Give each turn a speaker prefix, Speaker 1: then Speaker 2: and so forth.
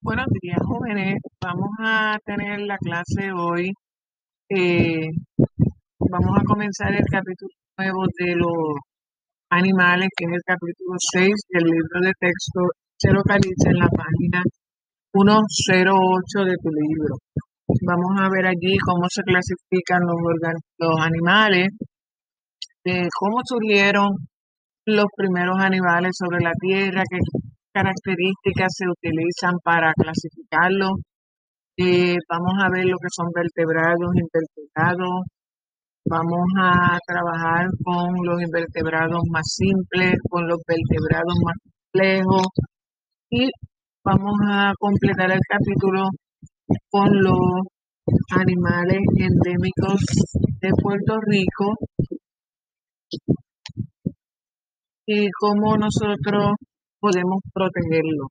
Speaker 1: Buenos días, jóvenes. Vamos a tener la clase hoy. Eh, vamos a comenzar el capítulo nuevo de los animales, que es el capítulo 6 del libro de texto. Se localiza en la página 108 de tu libro. Vamos a ver allí cómo se clasifican los, los animales, eh, cómo surgieron los primeros animales sobre la Tierra, qué características se utilizan para clasificarlos. Eh, vamos a ver lo que son vertebrados, invertebrados. Vamos a trabajar con los invertebrados más simples, con los vertebrados más complejos y vamos a completar el capítulo con los animales endémicos de Puerto Rico y cómo nosotros podemos protegerlo.